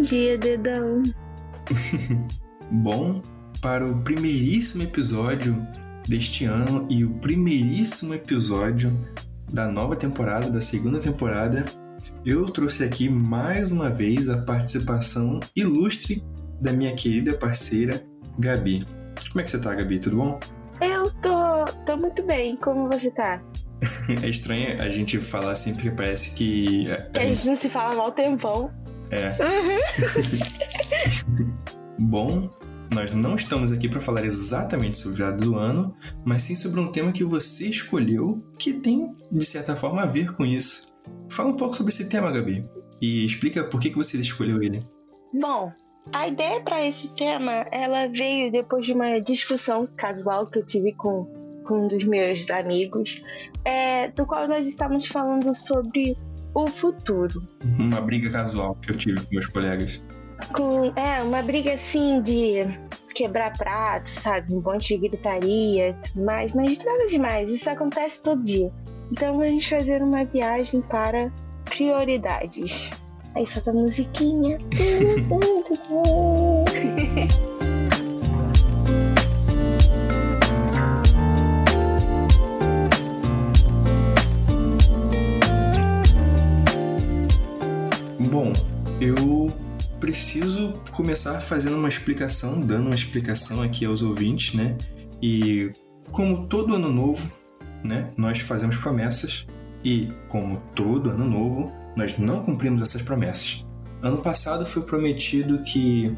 Bom dia, dedão. Bom, para o primeiríssimo episódio deste ano e o primeiríssimo episódio da nova temporada, da segunda temporada, eu trouxe aqui mais uma vez a participação ilustre da minha querida parceira Gabi. Como é que você tá, Gabi? Tudo bom? Eu tô, tô muito bem. Como você tá? é estranho a gente falar assim, porque parece que. Que a gente não se fala mal tempão. É. Bom, nós não estamos aqui para falar exatamente sobre o virada do ano, mas sim sobre um tema que você escolheu que tem, de certa forma, a ver com isso. Fala um pouco sobre esse tema, Gabi, e explica por que, que você escolheu ele. Bom, a ideia para esse tema, ela veio depois de uma discussão casual que eu tive com, com um dos meus amigos, é, do qual nós estávamos falando sobre o futuro. Uma briga casual que eu tive com meus colegas. Com, é, uma briga assim de quebrar prato, sabe? Um monte de gritaria, mas, mas nada demais. Isso acontece todo dia. Então vamos fazer uma viagem para prioridades. Aí solta a musiquinha. preciso começar fazendo uma explicação, dando uma explicação aqui aos ouvintes, né? E como todo ano novo, né, nós fazemos promessas e como todo ano novo, nós não cumprimos essas promessas. Ano passado foi prometido que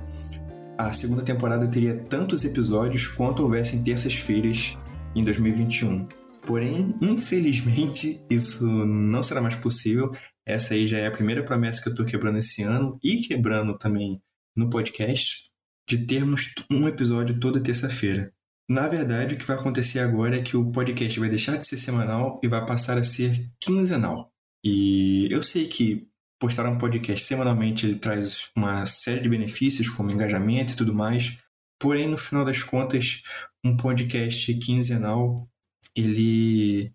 a segunda temporada teria tantos episódios quanto houvessem terças-feiras em 2021. Porém, infelizmente, isso não será mais possível. Essa aí já é a primeira promessa que eu estou quebrando esse ano e quebrando também no podcast, de termos um episódio toda terça-feira. Na verdade, o que vai acontecer agora é que o podcast vai deixar de ser semanal e vai passar a ser quinzenal. E eu sei que postar um podcast semanalmente ele traz uma série de benefícios, como engajamento e tudo mais. Porém, no final das contas, um podcast quinzenal ele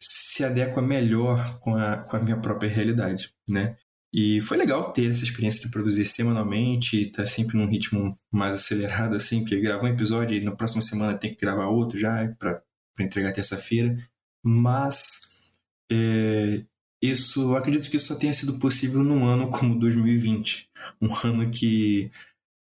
se adequa melhor com a, com a minha própria realidade, né? E foi legal ter essa experiência de produzir semanalmente, estar tá sempre num ritmo mais acelerado, assim, porque gravar um episódio e na próxima semana tem que gravar outro já para entregar terça-feira. Mas é, isso, acredito que isso só tenha sido possível num ano como 2020, um ano que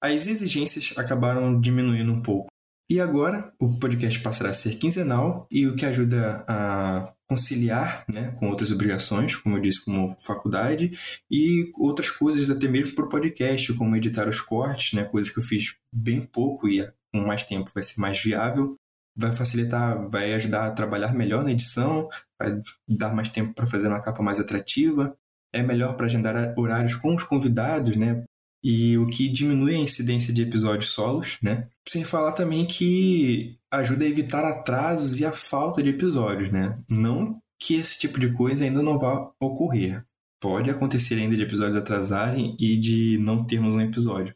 as exigências acabaram diminuindo um pouco. E agora o podcast passará a ser quinzenal e o que ajuda a conciliar né, com outras obrigações, como eu disse, como faculdade, e outras coisas até mesmo para o podcast, como editar os cortes, né, coisas que eu fiz bem pouco e com mais tempo vai ser mais viável. Vai facilitar, vai ajudar a trabalhar melhor na edição, vai dar mais tempo para fazer uma capa mais atrativa. É melhor para agendar horários com os convidados, né? e o que diminui a incidência de episódios solos, né? Sem falar também que ajuda a evitar atrasos e a falta de episódios, né? Não que esse tipo de coisa ainda não vá ocorrer. Pode acontecer ainda de episódios atrasarem e de não termos um episódio.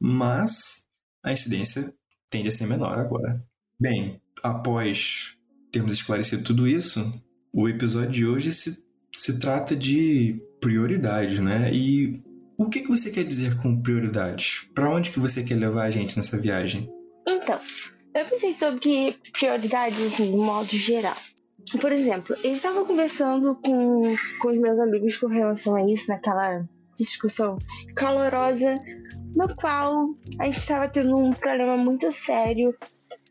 Mas a incidência tende a ser menor agora. Bem, após termos esclarecido tudo isso, o episódio de hoje se, se trata de prioridades, né? E o que, que você quer dizer com prioridades? Para onde que você quer levar a gente nessa viagem? Então, pensei sobre prioridades assim, de modo geral. Por exemplo, eu estava conversando com, com os meus amigos com relação a isso, naquela discussão calorosa, no qual a gente estava tendo um problema muito sério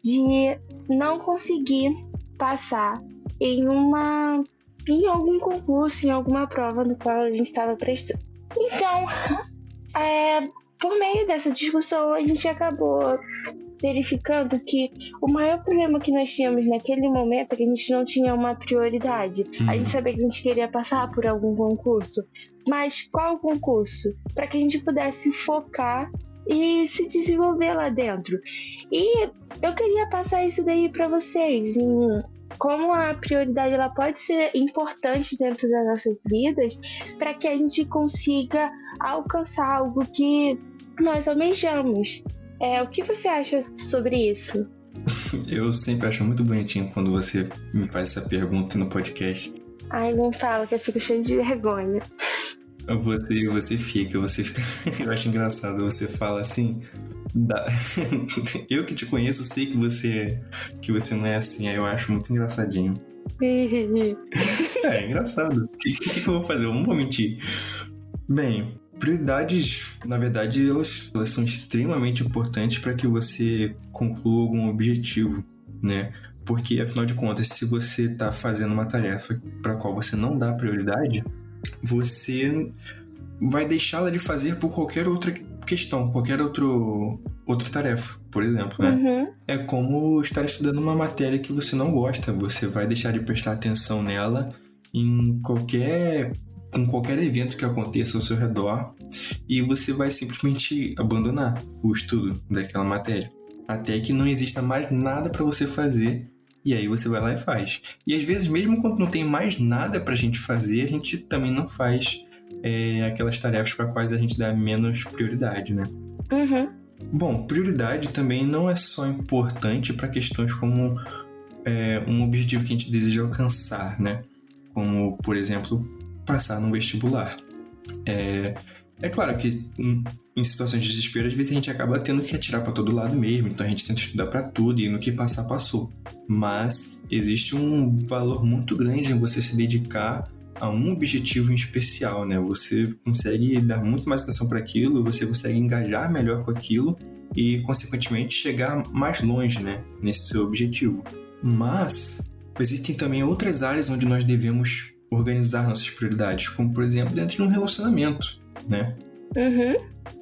de não conseguir passar em uma em algum concurso, em alguma prova no qual a gente estava prestando. Então, é, por meio dessa discussão, a gente acabou verificando que o maior problema que nós tínhamos naquele momento é que a gente não tinha uma prioridade. Uhum. A gente sabia que a gente queria passar por algum concurso, mas qual concurso? Para que a gente pudesse focar e se desenvolver lá dentro. E eu queria passar isso daí para vocês em como a prioridade ela pode ser importante dentro das nossas vidas para que a gente consiga alcançar algo que nós almejamos. É, o que você acha sobre isso? Eu sempre acho muito bonitinho quando você me faz essa pergunta no podcast. Ai, não fala que eu fico cheio de vergonha. Você, você fica, você fica. Eu acho engraçado, você fala assim. Da... Eu que te conheço sei que você que você não é assim, aí eu acho muito engraçadinho. é, é engraçado. O que, que, que, eu vou fazer? Eu não vou mentir. Bem, prioridades, na verdade, elas, elas são extremamente importantes para que você conclua algum objetivo, né? Porque, afinal de contas, se você está fazendo uma tarefa para a qual você não dá prioridade, você vai deixá-la de fazer por qualquer outra questão, qualquer outro, outra tarefa, por exemplo, né? Uhum. É como estar estudando uma matéria que você não gosta, você vai deixar de prestar atenção nela em qualquer com qualquer evento que aconteça ao seu redor e você vai simplesmente abandonar o estudo daquela matéria até que não exista mais nada para você fazer e aí você vai lá e faz. E às vezes, mesmo quando não tem mais nada para a gente fazer, a gente também não faz é, aquelas tarefas para quais a gente dá menos prioridade, né? Uhum. Bom, prioridade também não é só importante para questões como é, um objetivo que a gente deseja alcançar, né? Como, por exemplo, passar no vestibular. É, é claro que em, em, situações de desespero, às vezes a gente acaba tendo que atirar para todo lado mesmo, então a gente tenta estudar para tudo e no que passar, passou. Mas existe um valor muito grande em você se dedicar a um objetivo em especial, né? Você consegue dar muito mais atenção para aquilo, você consegue engajar melhor com aquilo e, consequentemente, chegar mais longe, né? Nesse seu objetivo. Mas existem também outras áreas onde nós devemos organizar nossas prioridades, como por exemplo dentro de um relacionamento, né? Uhum,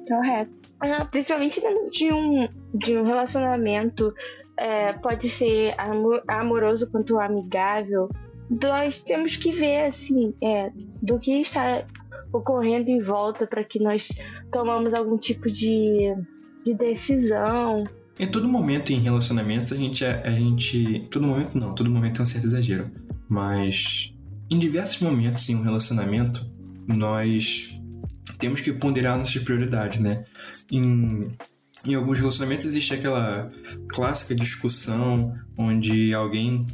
correto. Ah, principalmente dentro de um, de um relacionamento, é, pode ser amor, amoroso quanto amigável, nós temos que ver assim é, do que está ocorrendo em volta para que nós tomamos algum tipo de, de decisão. Em todo momento em relacionamentos a gente a gente todo momento não, todo momento é um certo exagero, mas em diversos momentos em um relacionamento nós temos que ponderar nossas prioridades, né? Em, em alguns relacionamentos existe aquela clássica discussão onde alguém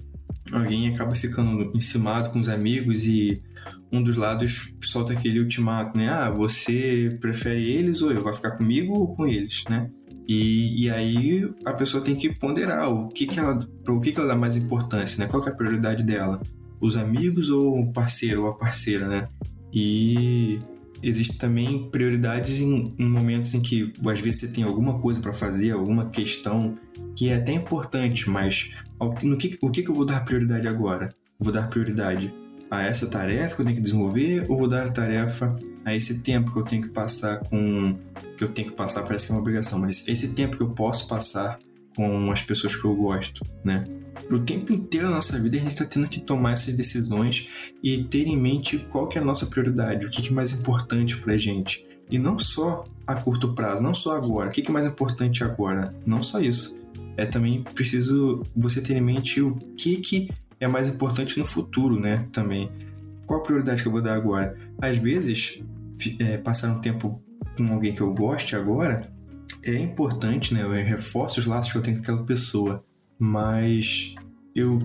alguém acaba ficando encimado com os amigos e um dos lados solta aquele ultimato, né? Ah, você prefere eles ou eu? Vai ficar comigo ou com eles, né? E, e aí a pessoa tem que ponderar o que, que ela, o que, que ela dá mais importância, né? Qual é a prioridade dela? Os amigos ou o parceiro ou a parceira, né? E existe também prioridades em, em, momentos em que às vezes você tem alguma coisa para fazer, alguma questão que é até importante, mas no que, o que, que eu vou dar prioridade agora? Vou dar prioridade a essa tarefa que eu tenho que desenvolver ou vou dar a tarefa a esse tempo que eu tenho que passar com que eu tenho que passar parece que é uma obrigação, mas esse tempo que eu posso passar com as pessoas que eu gosto, né? O tempo inteiro da nossa vida a gente está tendo que tomar essas decisões e ter em mente qual que é a nossa prioridade, o que, que é mais importante para a gente. E não só a curto prazo, não só agora. O que, que é mais importante agora? Não só isso. É também preciso você ter em mente o que, que é mais importante no futuro, né? Também. Qual a prioridade que eu vou dar agora? Às vezes, é, passar um tempo com alguém que eu goste agora é importante, né? Eu reforço os laços que eu tenho com aquela pessoa, mas eu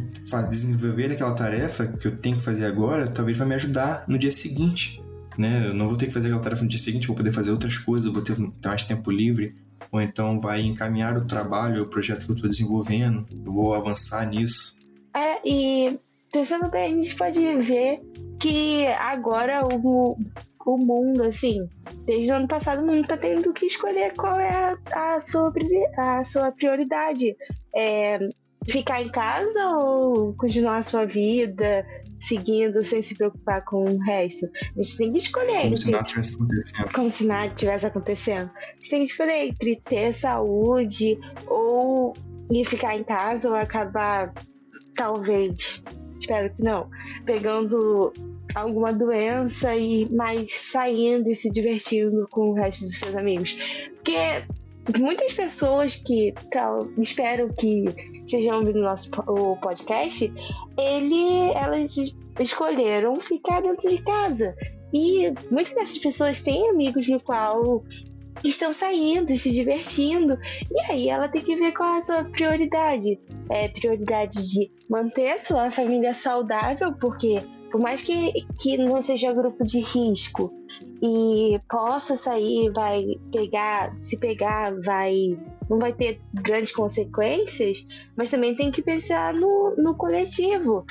desenvolver aquela tarefa que eu tenho que fazer agora, talvez vai me ajudar no dia seguinte, né? Eu não vou ter que fazer aquela tarefa no dia seguinte, vou poder fazer outras coisas, vou ter mais tempo livre, ou então vai encaminhar o trabalho, o projeto que eu estou desenvolvendo, eu vou avançar nisso. É, e pensando bem, a gente pode ver que agora o, o mundo, assim, desde o ano passado, o mundo tá tendo que escolher qual é a, a, sua, a sua prioridade. É, ficar em casa ou continuar a sua vida seguindo sem se preocupar com o resto? A gente tem que escolher. Como se nada tivesse acontecendo. Como se nada tivesse acontecendo. A gente tem que escolher entre ter saúde ou ir ficar em casa ou acabar, talvez, espero que não, pegando alguma doença e mais saindo e se divertindo com o resto dos seus amigos. Porque muitas pessoas que tal, espero que estejam ouvindo nosso o podcast, ele, elas escolheram ficar dentro de casa. E muitas dessas pessoas têm amigos no qual estão saindo e se divertindo. E aí ela tem que ver qual é a sua prioridade. É prioridade de manter a sua família saudável, porque por mais que, que não seja grupo de risco e possa sair, vai pegar, se pegar, vai não vai ter grandes consequências, mas também tem que pensar no, no coletivo.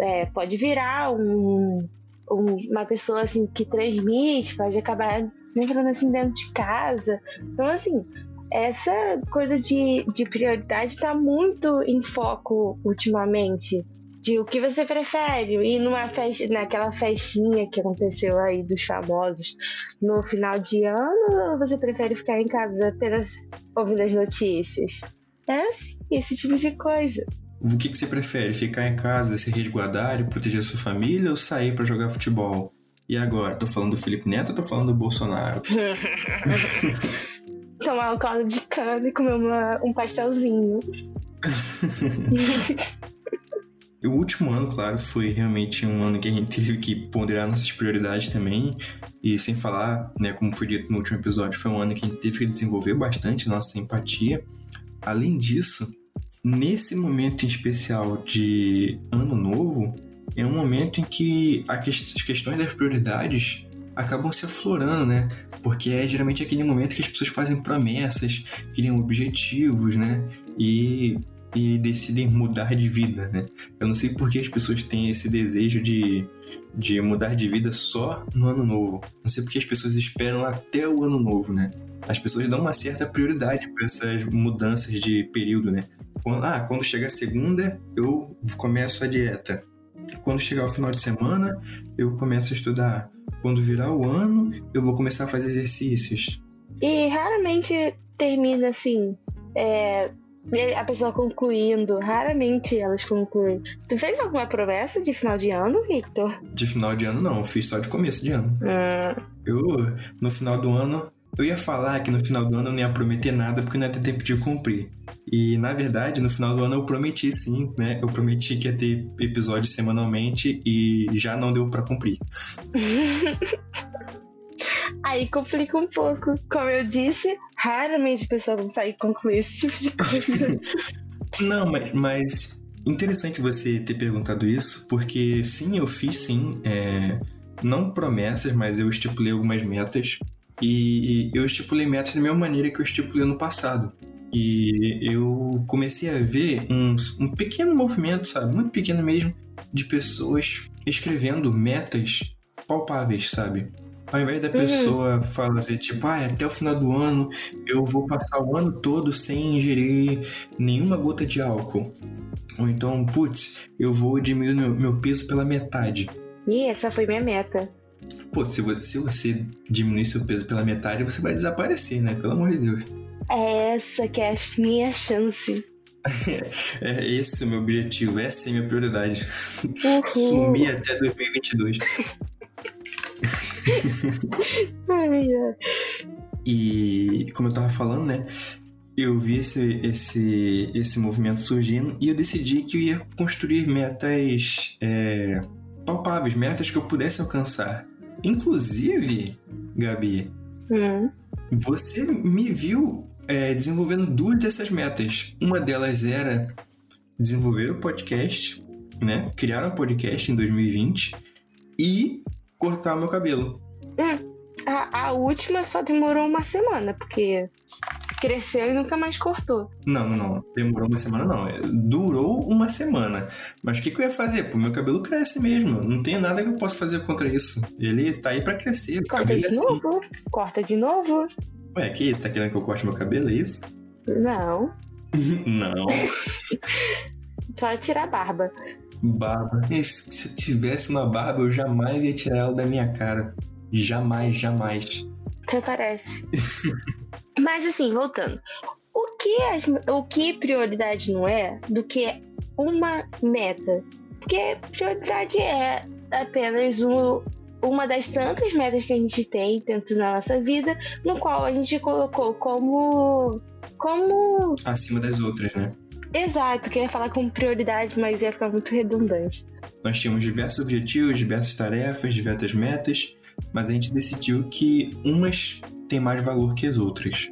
É, pode virar um, um, uma pessoa assim que transmite, pode acabar entrando assim dentro de casa. Então, assim, essa coisa de, de prioridade está muito em foco ultimamente de o que você prefere ir numa festa, naquela festinha que aconteceu aí dos famosos no final de ano ou você prefere ficar em casa apenas ouvindo as notícias? É assim, esse tipo de coisa. O que, que você prefere? Ficar em casa, se resguardar e proteger sua família ou sair para jogar futebol? E agora? Tô falando do Felipe Neto ou tô falando do Bolsonaro? Tomar um caldo de cana e comer uma, um pastelzinho. O último ano, claro, foi realmente um ano que a gente teve que ponderar nossas prioridades também. E sem falar, né, como foi dito no último episódio, foi um ano que a gente teve que desenvolver bastante nossa empatia. Além disso, nesse momento em especial de ano novo, é um momento em que as questões das prioridades acabam se aflorando, né? Porque é geralmente aquele momento que as pessoas fazem promessas, criam objetivos, né? E e decidem mudar de vida, né? Eu não sei por que as pessoas têm esse desejo de, de mudar de vida só no ano novo. Não sei por que as pessoas esperam até o ano novo, né? As pessoas dão uma certa prioridade para essas mudanças de período, né? Quando, ah, quando chegar segunda, eu começo a dieta. Quando chegar o final de semana, eu começo a estudar. Quando virar o ano, eu vou começar a fazer exercícios. E raramente termina assim. É, a pessoa concluindo. Raramente elas concluem. Tu fez alguma promessa de final de ano, Victor? De final de ano, não. Eu fiz só de começo de ano. Hum. Eu, no final do ano, eu ia falar que no final do ano eu não ia prometer nada porque não ia ter tempo de cumprir. E na verdade, no final do ano eu prometi sim, né? Eu prometi que ia ter episódios semanalmente e já não deu para cumprir. Aí complica um pouco. Como eu disse, raramente o pessoal consegue concluir esse tipo de coisa. Não, mas, mas interessante você ter perguntado isso, porque sim, eu fiz sim, é, não promessas, mas eu estipulei algumas metas. E eu estipulei metas da mesma maneira que eu estipulei no passado. E eu comecei a ver um, um pequeno movimento, sabe? Muito pequeno mesmo, de pessoas escrevendo metas palpáveis, sabe? Ao invés da uhum. pessoa uhum. fazer tipo, ah, até o final do ano eu vou passar o ano todo sem ingerir nenhuma gota de álcool. Ou então, putz, eu vou diminuir meu, meu peso pela metade. E essa foi minha meta. Pô, se você, se você diminuir seu peso pela metade, você vai desaparecer, né? Pelo amor de Deus. É essa que é a minha chance. é esse o meu objetivo, essa é a minha prioridade. Uhum. Sumir até 2022. e como eu tava falando, né? Eu vi esse, esse, esse movimento surgindo e eu decidi que eu ia construir metas é, palpáveis, metas que eu pudesse alcançar. Inclusive, Gabi, hum. você me viu é, desenvolvendo duas dessas metas. Uma delas era desenvolver o podcast, né? Criar um podcast em 2020 e cortar meu cabelo. Hum, a, a, última só demorou uma semana, porque cresceu e nunca mais cortou. Não, não, não. Demorou uma semana, não. É, durou uma semana. Mas o que, que, eu ia fazer? Pô, meu cabelo cresce mesmo. Não tem nada que eu possa fazer contra isso. Ele tá aí pra crescer. Corta de é novo. Assim. Corta de novo. Ué, que isso? Tá querendo que eu corte meu cabelo? É isso? Não. não. Só tirar a barba. Barba. Se eu tivesse uma barba, eu jamais ia tirar ela da minha cara. Jamais, jamais. Até parece. Mas assim, voltando. O que, as, o que prioridade não é do que uma meta? Porque prioridade é apenas um, uma das tantas metas que a gente tem dentro da nossa vida, no qual a gente colocou como. como. Acima das outras, né? Exato, queria falar com prioridade, mas ia ficar muito redundante. Nós tínhamos diversos objetivos, diversas tarefas, diversas metas, mas a gente decidiu que umas tem mais valor que as outras.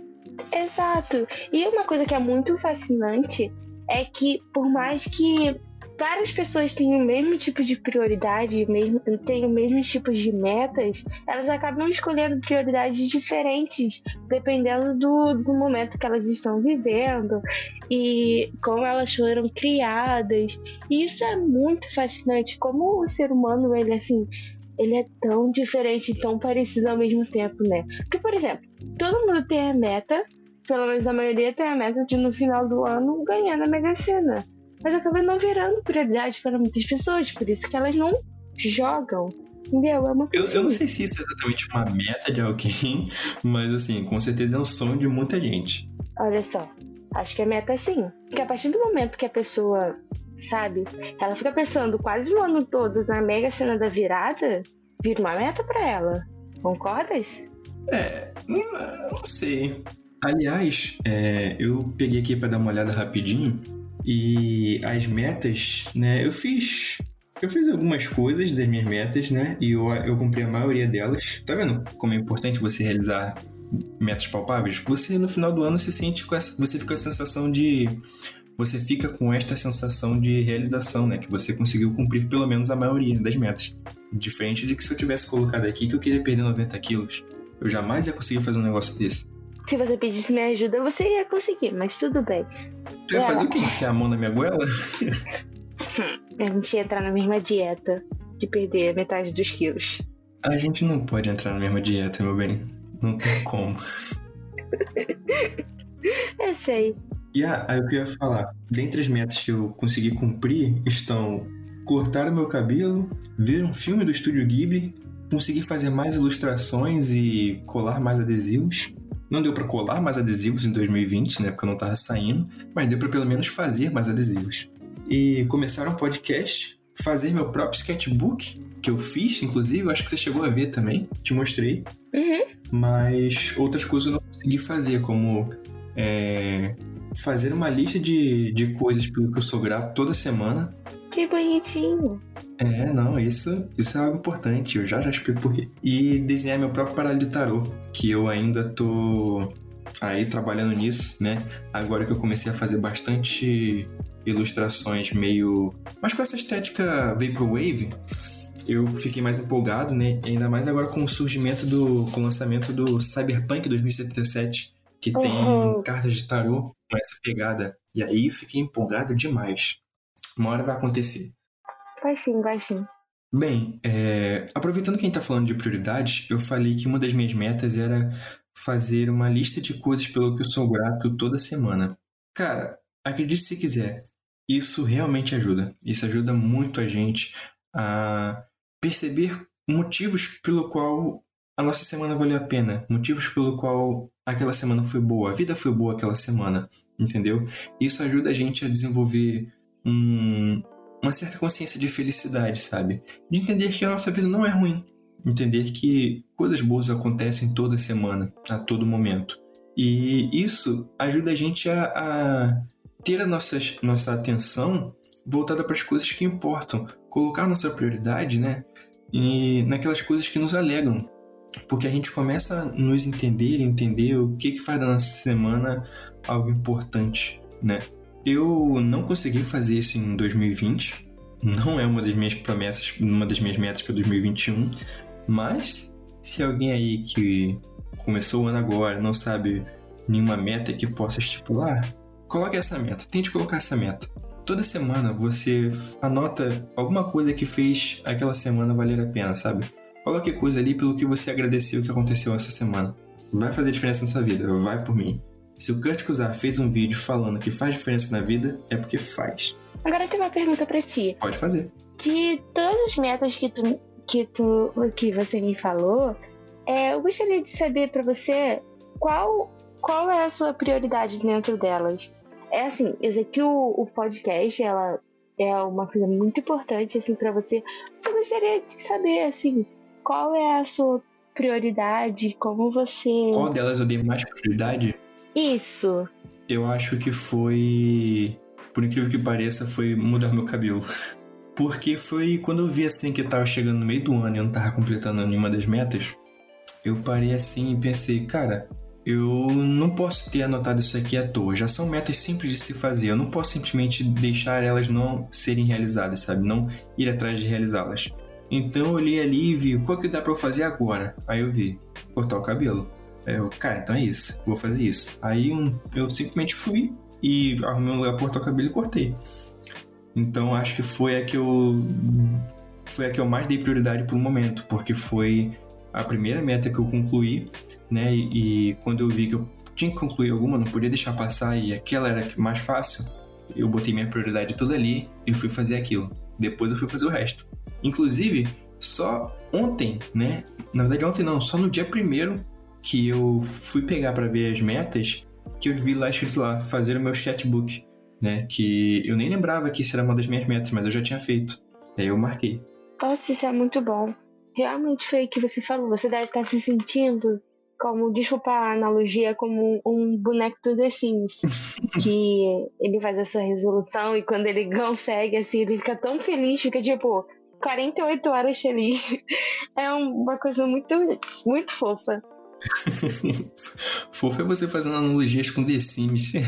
Exato. E uma coisa que é muito fascinante é que, por mais que várias pessoas têm o mesmo tipo de prioridade, mesmo, têm o mesmo tipo de metas, elas acabam escolhendo prioridades diferentes, dependendo do, do momento que elas estão vivendo e como elas foram criadas. E isso é muito fascinante, como o ser humano, ele assim, ele é tão diferente, tão parecido ao mesmo tempo, né? Porque, por exemplo, todo mundo tem a meta, pelo menos a maioria tem a meta de no final do ano ganhar na Mega Sena mas acaba não virando prioridade para muitas pessoas, por isso que elas não jogam. Entendeu? É uma eu, eu não sei se isso é exatamente uma meta de alguém, mas assim, com certeza é um sonho de muita gente. Olha só, acho que é meta sim. Porque a partir do momento que a pessoa, sabe, ela fica pensando quase o ano todo na mega cena da virada, vira uma meta para ela. Concordas? É, não, não sei. Aliás, é, eu peguei aqui para dar uma olhada rapidinho e as metas, né? Eu fiz. Eu fiz algumas coisas das minhas metas, né? E eu, eu cumpri a maioria delas. Tá vendo como é importante você realizar metas palpáveis? Você no final do ano se sente com essa. Você fica com a sensação de. Você fica com esta sensação de realização, né? Que você conseguiu cumprir pelo menos a maioria das metas. Diferente de que se eu tivesse colocado aqui que eu queria perder 90 quilos, eu jamais ia conseguir fazer um negócio desse. Se você pedisse minha ajuda, você ia conseguir, mas tudo bem. Tu ia fazer o quê? Enfiar a mão na minha goela? a gente ia entrar na mesma dieta de perder metade dos quilos. A gente não pode entrar na mesma dieta, meu bem. Não tem como. eu sei. E aí o que eu ia falar? Dentre as metas que eu consegui cumprir estão cortar o meu cabelo, ver um filme do Estúdio Ghibli, conseguir fazer mais ilustrações e colar mais adesivos, não deu para colar mais adesivos em 2020, né? Porque eu não tava saindo, mas deu para pelo menos fazer mais adesivos. E começar um podcast, fazer meu próprio sketchbook, que eu fiz, inclusive, eu acho que você chegou a ver também, te mostrei. Uhum. Mas outras coisas eu não consegui fazer, como é, fazer uma lista de, de coisas pelo que eu sou grato toda semana. Que bonitinho. É, não, isso, isso é algo importante, eu já já explico por quê. E desenhar meu próprio baralho de tarô, que eu ainda tô aí trabalhando nisso, né? Agora que eu comecei a fazer bastante ilustrações meio... Mas com essa estética Vaporwave, eu fiquei mais empolgado, né? ainda mais agora com o surgimento do... com o lançamento do Cyberpunk 2077, que tem uhum. cartas de tarô com essa pegada. E aí fiquei empolgado demais. Uma hora vai acontecer. Vai sim, vai sim. Bem, é, aproveitando que a gente está falando de prioridades, eu falei que uma das minhas metas era fazer uma lista de coisas pelo que eu sou grato toda semana. Cara, acredite se quiser, isso realmente ajuda. Isso ajuda muito a gente a perceber motivos pelo qual a nossa semana valeu a pena, motivos pelo qual aquela semana foi boa, a vida foi boa aquela semana, entendeu? Isso ajuda a gente a desenvolver um, uma certa consciência de felicidade, sabe? De entender que a nossa vida não é ruim. Entender que coisas boas acontecem toda semana, a todo momento. E isso ajuda a gente a, a ter a nossa, nossa atenção voltada para as coisas que importam. Colocar nossa prioridade, né? E naquelas coisas que nos alegram. Porque a gente começa a nos entender, entender o que, que faz da nossa semana algo importante, né? Eu não consegui fazer isso em 2020. Não é uma das minhas promessas, uma das minhas metas para 2021. Mas se alguém aí que começou o ano agora não sabe nenhuma meta que possa estipular, coloque essa meta. Tente colocar essa meta. Toda semana você anota alguma coisa que fez aquela semana valer a pena, sabe? Coloque coisa ali pelo que você agradeceu que aconteceu essa semana. Vai fazer diferença na sua vida, vai por mim. Se o Kurt Kuzar fez um vídeo falando que faz diferença na vida, é porque faz. Agora eu tenho uma pergunta para ti. Pode fazer. De todas as metas que tu que tu que você me falou, é, eu gostaria de saber para você qual qual é a sua prioridade dentro delas. É assim, eu sei que o, o podcast ela é uma coisa muito importante assim para você. Só gostaria de saber assim, qual é a sua prioridade, como você Qual delas eu dei mais prioridade? Isso. Eu acho que foi. Por incrível que pareça, foi mudar meu cabelo. Porque foi quando eu vi assim que eu tava chegando no meio do ano e eu não tava completando nenhuma das metas. eu parei assim e pensei, cara, eu não posso ter anotado isso aqui à toa. Já são metas simples de se fazer. Eu não posso simplesmente deixar elas não serem realizadas, sabe? Não ir atrás de realizá-las. Então eu olhei ali e vi qual que dá para eu fazer agora. Aí eu vi cortar o cabelo. Eu, cara, então é isso, vou fazer isso. Aí um, eu simplesmente fui e arrumei um lugar para cortar o cabelo e cortei. Então acho que foi a que eu foi a que eu mais dei prioridade por um momento, porque foi a primeira meta que eu concluí, né? E, e quando eu vi que eu tinha que concluir alguma, não podia deixar passar e aquela era mais fácil, eu botei minha prioridade toda ali e fui fazer aquilo. Depois eu fui fazer o resto. Inclusive, só ontem, né? Na verdade, ontem não, só no dia primeiro que eu fui pegar para ver as metas, que eu vi lá escrito lá, fazer o meu sketchbook, né? Que eu nem lembrava que isso era uma das minhas metas, mas eu já tinha feito. Aí eu marquei. Nossa, isso é muito bom. Realmente foi o que você falou. Você deve estar se sentindo como, desculpa a analogia, como um boneco do The Sims. que ele faz a sua resolução e quando ele consegue, assim, ele fica tão feliz, fica tipo 48 horas feliz. É uma coisa muito, muito fofa. Fofa é você fazendo analogias com The Sims.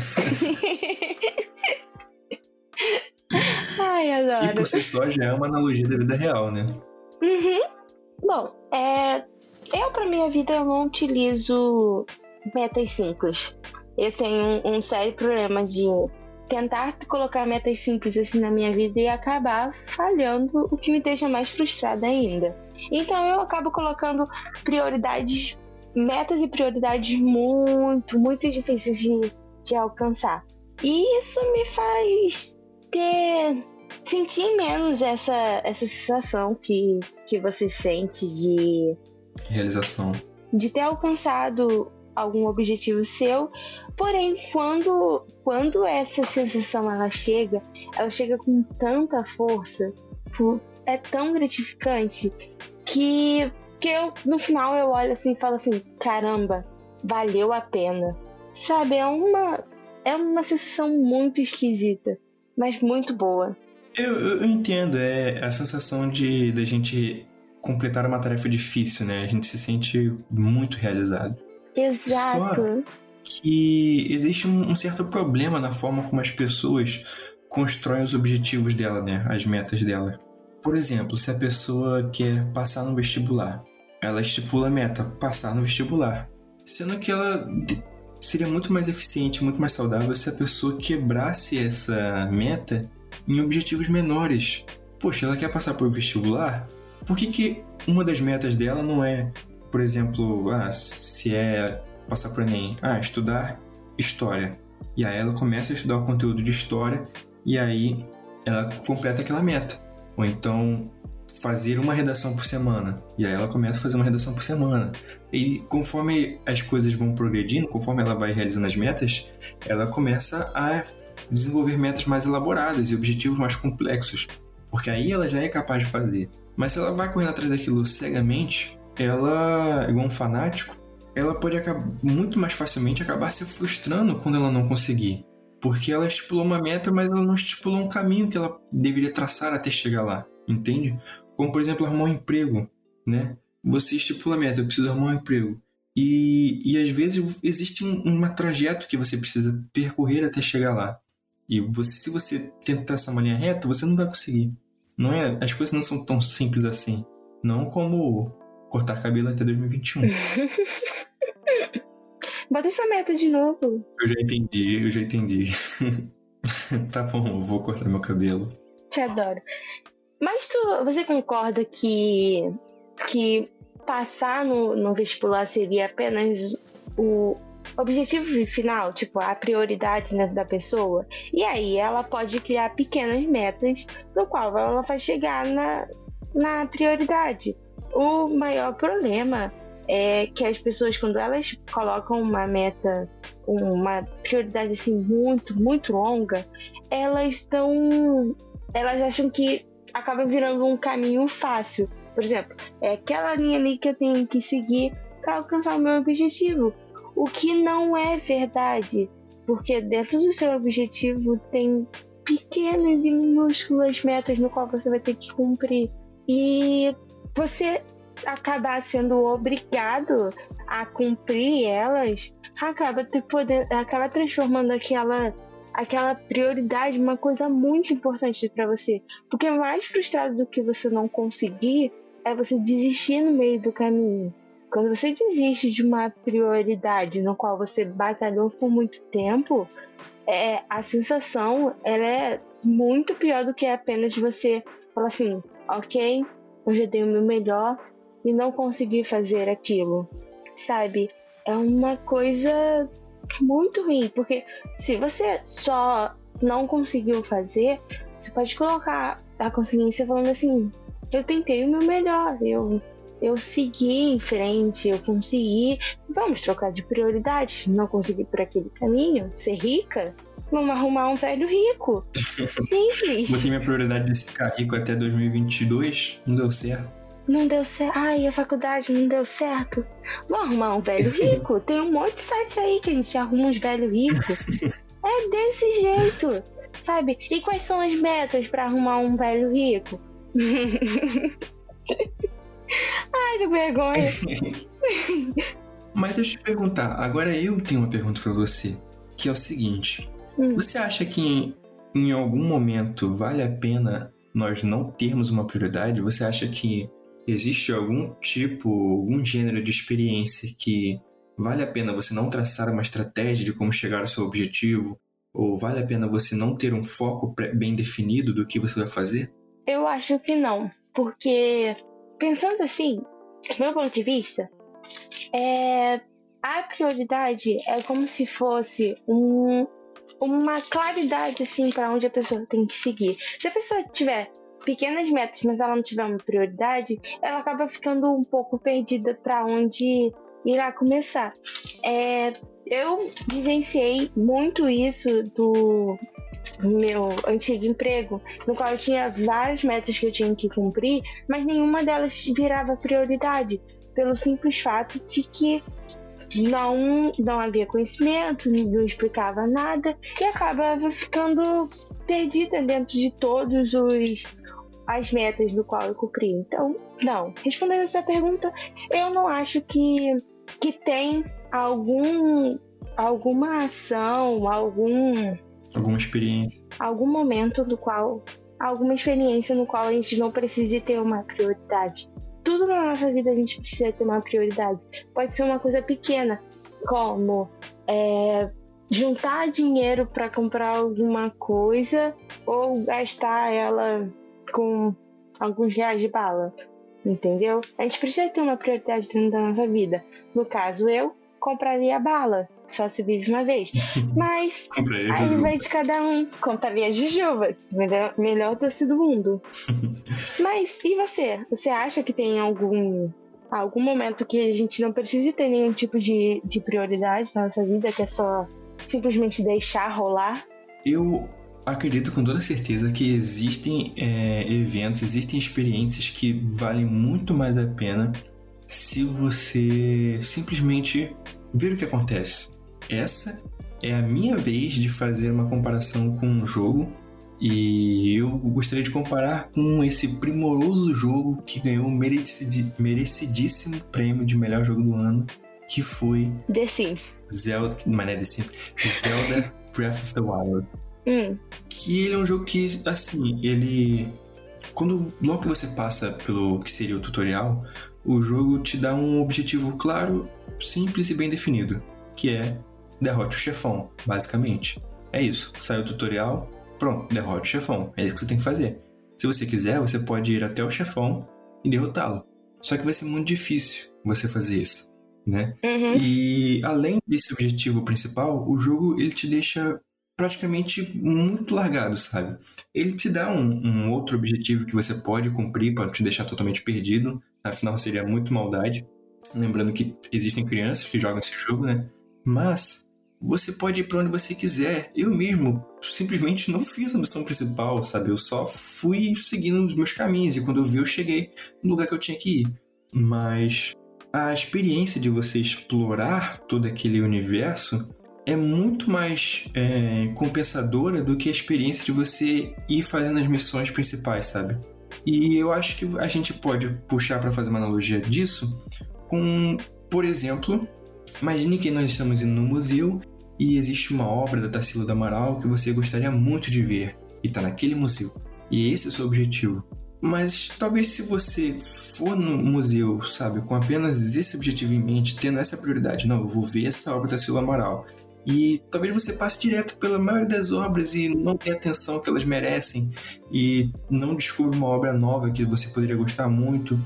Ai, adoro. E por si só já é uma analogia da vida real, né? Uhum. Bom, é, eu pra minha vida eu não utilizo metas simples. Eu tenho um, um sério problema de tentar colocar metas simples assim na minha vida e acabar falhando, o que me deixa mais frustrada ainda. Então eu acabo colocando prioridades, metas e prioridades muito, muito difíceis de, de alcançar. E isso me faz ter sentir menos essa, essa sensação que, que você sente de realização. De ter alcançado algum objetivo seu. Porém, quando, quando essa sensação ela chega, ela chega com tanta força, é tão gratificante que, que eu, no final eu olho assim e falo assim, caramba, valeu a pena. Sabe, é uma, é uma sensação muito esquisita, mas muito boa. Eu, eu entendo, é a sensação de da gente completar uma tarefa difícil, né? A gente se sente muito realizado. Exato. Só que existe um, um certo problema na forma como as pessoas constroem os objetivos dela, né? As metas dela. Por exemplo, se a pessoa quer passar no vestibular, ela estipula a meta, passar no vestibular. Sendo que ela seria muito mais eficiente, muito mais saudável se a pessoa quebrasse essa meta em objetivos menores. Poxa, ela quer passar por vestibular? Por que, que uma das metas dela não é, por exemplo, ah, se é passar por Enem, ah, estudar história. E aí ela começa a estudar o conteúdo de história e aí ela completa aquela meta. Ou então fazer uma redação por semana. E aí ela começa a fazer uma redação por semana. E conforme as coisas vão progredindo, conforme ela vai realizando as metas, ela começa a desenvolver metas mais elaboradas e objetivos mais complexos, porque aí ela já é capaz de fazer. Mas se ela vai correndo atrás daquilo cegamente, ela, igual um fanático, ela pode acabar, muito mais facilmente acabar se frustrando quando ela não conseguir. Porque ela estipulou uma meta, mas ela não estipulou um caminho que ela deveria traçar até chegar lá, entende? Como, por exemplo, arrumar um emprego, né? Você estipula a meta, eu preciso arrumar um emprego. E, e às vezes existe um, um trajeto que você precisa percorrer até chegar lá. E você, se você tentar essa linha reta, você não vai conseguir. Não é, as coisas não são tão simples assim. Não como cortar cabelo até 2021. Bota essa meta de novo. Eu já entendi, eu já entendi. tá bom, eu vou cortar meu cabelo. Te adoro. Mas tu, você concorda que que passar no, no vestibular seria apenas o, objetivo final, tipo, a prioridade né, da pessoa. E aí ela pode criar pequenas metas no qual ela vai chegar na, na prioridade. O maior problema é que as pessoas, quando elas colocam uma meta, uma prioridade assim muito, muito longa, elas estão. Elas acham que acaba virando um caminho fácil. Por exemplo, é aquela linha ali que eu tenho que seguir para alcançar o meu objetivo. O que não é verdade, porque dentro do seu objetivo tem pequenas e minúsculas metas no qual você vai ter que cumprir. E você acabar sendo obrigado a cumprir elas, acaba te poder, acaba transformando aquela aquela prioridade uma coisa muito importante para você. Porque mais frustrado do que você não conseguir é você desistir no meio do caminho. Quando você desiste de uma prioridade no qual você batalhou por muito tempo, é, a sensação ela é muito pior do que apenas você falar assim, ok, eu já dei o meu melhor e não consegui fazer aquilo, sabe? É uma coisa muito ruim, porque se você só não conseguiu fazer, você pode colocar a consciência falando assim: eu tentei o meu melhor, eu eu segui em frente, eu consegui. Vamos trocar de prioridade. Não consegui por aquele caminho, ser rica. Vamos arrumar um velho rico. Simples. Botei minha prioridade de ficar rico até 2022, não deu certo. Não deu certo. Ai, a faculdade não deu certo. Vamos arrumar um velho rico? Tem um monte de site aí que a gente arruma uns velhos ricos. é desse jeito, sabe? E quais são as metas para arrumar um velho rico? Ai, que vergonha. Mas deixa eu te perguntar, agora eu tenho uma pergunta para você, que é o seguinte: hum. você acha que em, em algum momento vale a pena nós não termos uma prioridade? Você acha que existe algum tipo, algum gênero de experiência que vale a pena você não traçar uma estratégia de como chegar ao seu objetivo? Ou vale a pena você não ter um foco bem definido do que você vai fazer? Eu acho que não, porque pensando assim, do meu ponto de vista, é, a prioridade é como se fosse um, uma claridade assim para onde a pessoa tem que seguir. Se a pessoa tiver pequenas metas, mas ela não tiver uma prioridade, ela acaba ficando um pouco perdida para onde irá começar. É, eu vivenciei muito isso do meu antigo emprego, no qual eu tinha várias metas que eu tinha que cumprir, mas nenhuma delas virava prioridade, pelo simples fato de que não, não havia conhecimento, não explicava nada e acabava ficando perdida dentro de todos os as metas do qual eu cumpri. Então, não. Respondendo a sua pergunta, eu não acho que, que tem algum alguma ação, algum Alguma experiência. Algum momento do qual. Alguma experiência no qual a gente não precise ter uma prioridade. Tudo na nossa vida a gente precisa ter uma prioridade. Pode ser uma coisa pequena, como é, juntar dinheiro para comprar alguma coisa ou gastar ela com alguns reais de bala. Entendeu? A gente precisa ter uma prioridade dentro da nossa vida. No caso, eu compraria bala só se vive uma vez. Mas aí vai de cada um. Contaria a Jujuba, melhor, melhor doce do mundo. Mas e você? Você acha que tem algum algum momento que a gente não precisa ter nenhum tipo de, de prioridade na nossa vida, que é só simplesmente deixar rolar? Eu acredito com toda certeza que existem é, eventos, existem experiências que valem muito mais a pena se você simplesmente ver o que acontece essa é a minha vez de fazer uma comparação com um jogo e eu gostaria de comparar com esse primoroso jogo que ganhou o merecidíssimo prêmio de melhor jogo do ano, que foi The Sims. Zelda, mas não é The Sims, Zelda Breath of the Wild. Hum. Que ele é um jogo que, assim, ele quando logo que você passa pelo que seria o tutorial, o jogo te dá um objetivo claro, simples e bem definido, que é derrote o chefão, basicamente. É isso. Saiu o tutorial, pronto, derrote o chefão. É isso que você tem que fazer. Se você quiser, você pode ir até o chefão e derrotá-lo. Só que vai ser muito difícil você fazer isso, né? Uhum. E além desse objetivo principal, o jogo ele te deixa praticamente muito largado, sabe? Ele te dá um, um outro objetivo que você pode cumprir para te deixar totalmente perdido. Afinal, seria muito maldade. Lembrando que existem crianças que jogam esse jogo, né? Mas você pode ir para onde você quiser. Eu mesmo simplesmente não fiz a missão principal, sabe? Eu só fui seguindo os meus caminhos e quando eu vi, eu cheguei no lugar que eu tinha que ir. Mas a experiência de você explorar todo aquele universo é muito mais é, compensadora do que a experiência de você ir fazendo as missões principais, sabe? E eu acho que a gente pode puxar para fazer uma analogia disso com, por exemplo, imagine que nós estamos indo no museu e existe uma obra da Tarsila do Amaral que você gostaria muito de ver e está naquele museu. E esse é o seu objetivo. Mas talvez se você for no museu, sabe, com apenas esse objetivo em mente, tendo essa prioridade, não, eu vou ver essa obra da Tarsila Amaral. E talvez você passe direto pela maioria das obras e não dê atenção que elas merecem e não descubra uma obra nova que você poderia gostar muito,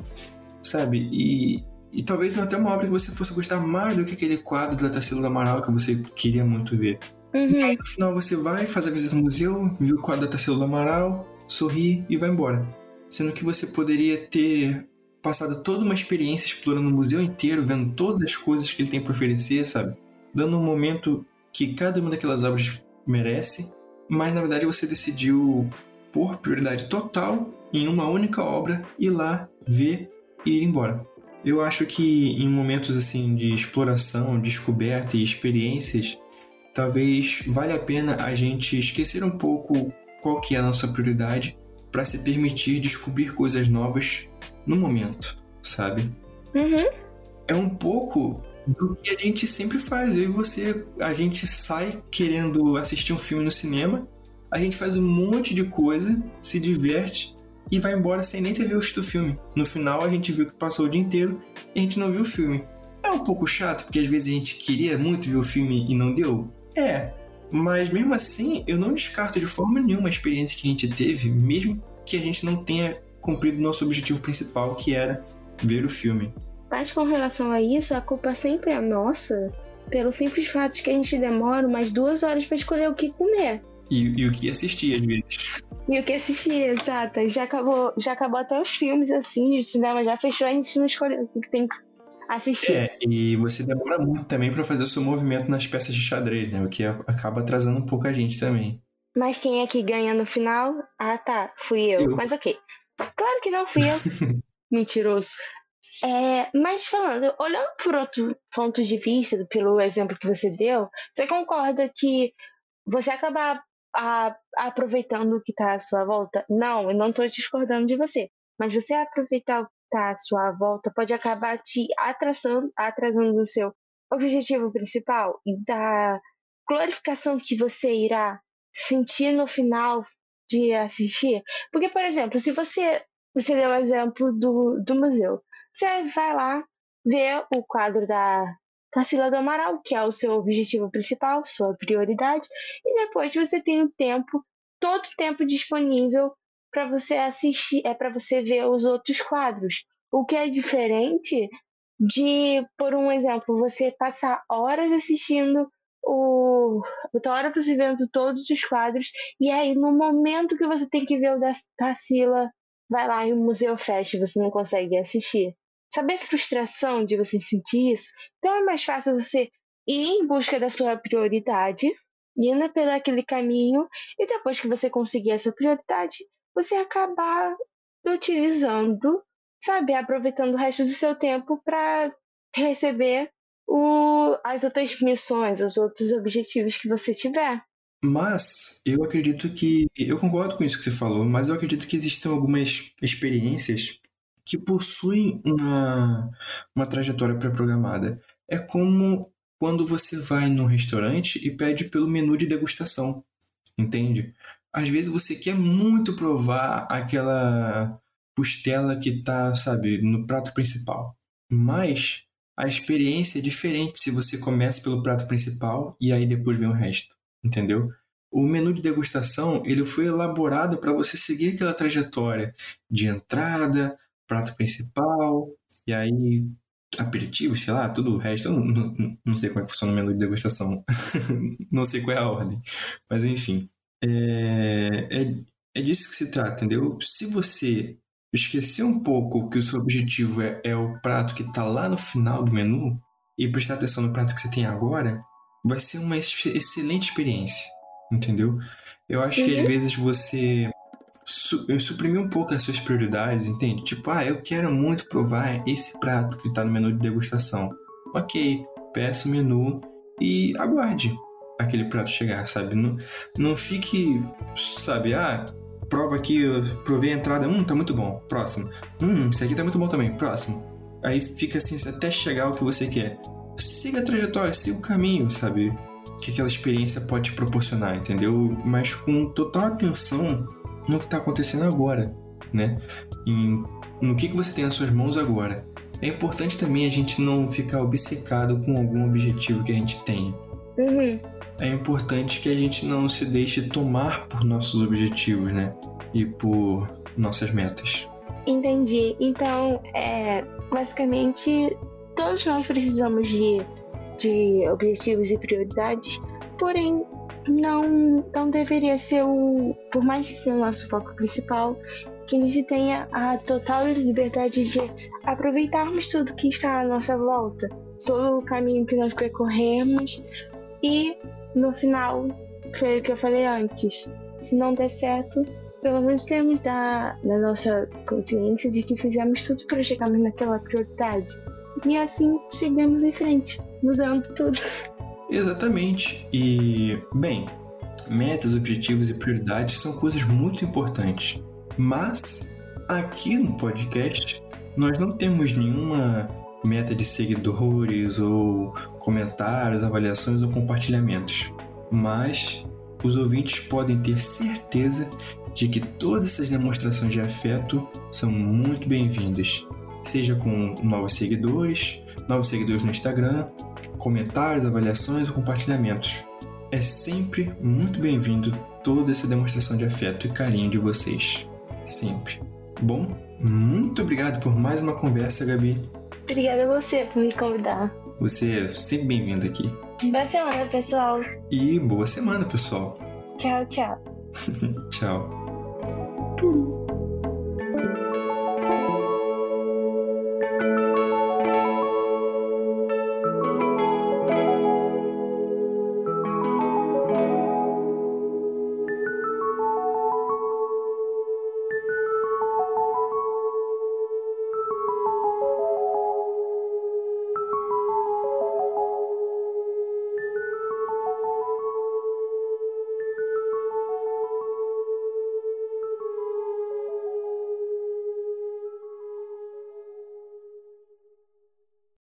sabe? E e talvez até uma obra que você fosse gostar mais do que aquele quadro da Tarsila do Amaral que você queria muito ver. Uhum. E aí, no final você vai, faz a visita no museu, vê o quadro da Tarsila do Amaral, sorri e vai embora. Sendo que você poderia ter passado toda uma experiência explorando o museu inteiro, vendo todas as coisas que ele tem para oferecer, sabe? Dando um momento que cada uma daquelas obras merece, mas na verdade você decidiu pôr prioridade total em uma única obra, ir lá, ver e ir embora. Eu acho que em momentos assim de exploração, descoberta e experiências, talvez valha a pena a gente esquecer um pouco qual que é a nossa prioridade para se permitir descobrir coisas novas no momento, sabe? Uhum. É um pouco do que a gente sempre faz. Eu e você, a gente sai querendo assistir um filme no cinema, a gente faz um monte de coisa, se diverte e vai embora sem nem ter visto o filme. No final a gente viu que passou o dia inteiro e a gente não viu o filme. É um pouco chato, porque às vezes a gente queria muito ver o filme e não deu. É, mas mesmo assim eu não descarto de forma nenhuma a experiência que a gente teve, mesmo que a gente não tenha cumprido nosso objetivo principal, que era ver o filme. Mas com relação a isso, a culpa sempre é nossa, pelo simples fato de que a gente demora umas duas horas para escolher o que comer. E, e, o que assistir, às vezes. E o que assistir, exato. Já acabou, já acabou até os filmes, assim, o cinema já fechou, a gente não escolheu o que tem que assistir. É, e você demora muito também para fazer o seu movimento nas peças de xadrez, né? O que acaba atrasando um pouco a gente também. Mas quem é que ganha no final? Ah, tá, fui eu. eu. Mas ok. Claro que não fui eu. Mentiroso. É, mas falando, olhando por outro ponto de vista, pelo exemplo que você deu, você concorda que você acabar a, aproveitando o que está à sua volta. Não, eu não estou discordando de você. Mas você aproveitar o que está à sua volta pode acabar te atrasando, atrasando o seu objetivo principal e da glorificação que você irá sentir no final de assistir. Porque, por exemplo, se você. Você deu o exemplo do, do museu. Você vai lá ver o quadro da Tarsila do Amaral, que é o seu objetivo principal, sua prioridade, e depois você tem o tempo, todo o tempo disponível para você assistir, é para você ver os outros quadros. O que é diferente de, por um exemplo, você passar horas assistindo o outra hora você vendo todos os quadros e aí no momento que você tem que ver o da Tarsila, vai lá e o museu fecha você não consegue assistir saber a frustração de você sentir isso, então é mais fácil você ir em busca da sua prioridade, indo pelo aquele caminho, e depois que você conseguir essa prioridade, você acabar utilizando, sabe, aproveitando o resto do seu tempo para receber o, as outras missões, os outros objetivos que você tiver. Mas eu acredito que. Eu concordo com isso que você falou, mas eu acredito que existem algumas experiências que possuem uma, uma trajetória pré-programada. É como quando você vai num restaurante e pede pelo menu de degustação, entende? Às vezes você quer muito provar aquela costela que tá, sabe, no prato principal. Mas a experiência é diferente se você começa pelo prato principal e aí depois vem o resto, entendeu? O menu de degustação ele foi elaborado para você seguir aquela trajetória de entrada, prato principal, e aí aperitivo, sei lá, tudo o resto. Eu não, não, não sei como é que funciona o menu de degustação. não sei qual é a ordem. Mas enfim. É, é, é disso que se trata, entendeu? Se você esquecer um pouco que o seu objetivo é, é o prato que está lá no final do menu e prestar atenção no prato que você tem agora, vai ser uma excelente experiência, entendeu? Eu acho uhum. que às uhum. vezes você su suprimir um pouco as suas prioridades, entende? Tipo, ah, eu quero muito provar esse prato que está no menu de degustação. Ok, peça o menu e aguarde aquele prato chegar, sabe? Não, não fique, sabe, ah, prova aqui, eu provei a entrada, hum, tá muito bom, próximo. Hum, esse aqui tá muito bom também, próximo. Aí fica assim até chegar ao que você quer. Siga a trajetória, siga o caminho, sabe? Que aquela experiência pode te proporcionar, entendeu? Mas com total atenção no que está acontecendo agora, né? Em, no que, que você tem nas suas mãos agora. É importante também a gente não ficar obcecado com algum objetivo que a gente tenha. Uhum. É importante que a gente não se deixe tomar por nossos objetivos, né? E por nossas metas. Entendi. Então, é, basicamente, todos nós precisamos de, de objetivos e prioridades, porém, não, não deveria ser o. Por mais que seja o nosso foco principal, que a gente tenha a total liberdade de aproveitarmos tudo que está à nossa volta, todo o caminho que nós percorremos e no final, foi o que eu falei antes, se não der certo, pelo menos temos da, da nossa consciência de que fizemos tudo para chegarmos naquela prioridade. E assim seguimos em frente, mudando tudo. Exatamente. E, bem, metas, objetivos e prioridades são coisas muito importantes. Mas, aqui no podcast, nós não temos nenhuma meta de seguidores ou comentários, avaliações ou compartilhamentos. Mas os ouvintes podem ter certeza de que todas essas demonstrações de afeto são muito bem-vindas, seja com novos seguidores, novos seguidores no Instagram, comentários, avaliações ou compartilhamentos. É sempre muito bem-vindo toda essa demonstração de afeto e carinho de vocês. Sempre. Bom, muito obrigado por mais uma conversa, Gabi. Obrigada a você por me convidar. Você é sempre bem-vindo aqui. Boa semana, pessoal. E boa semana, pessoal. Tchau, tchau. tchau.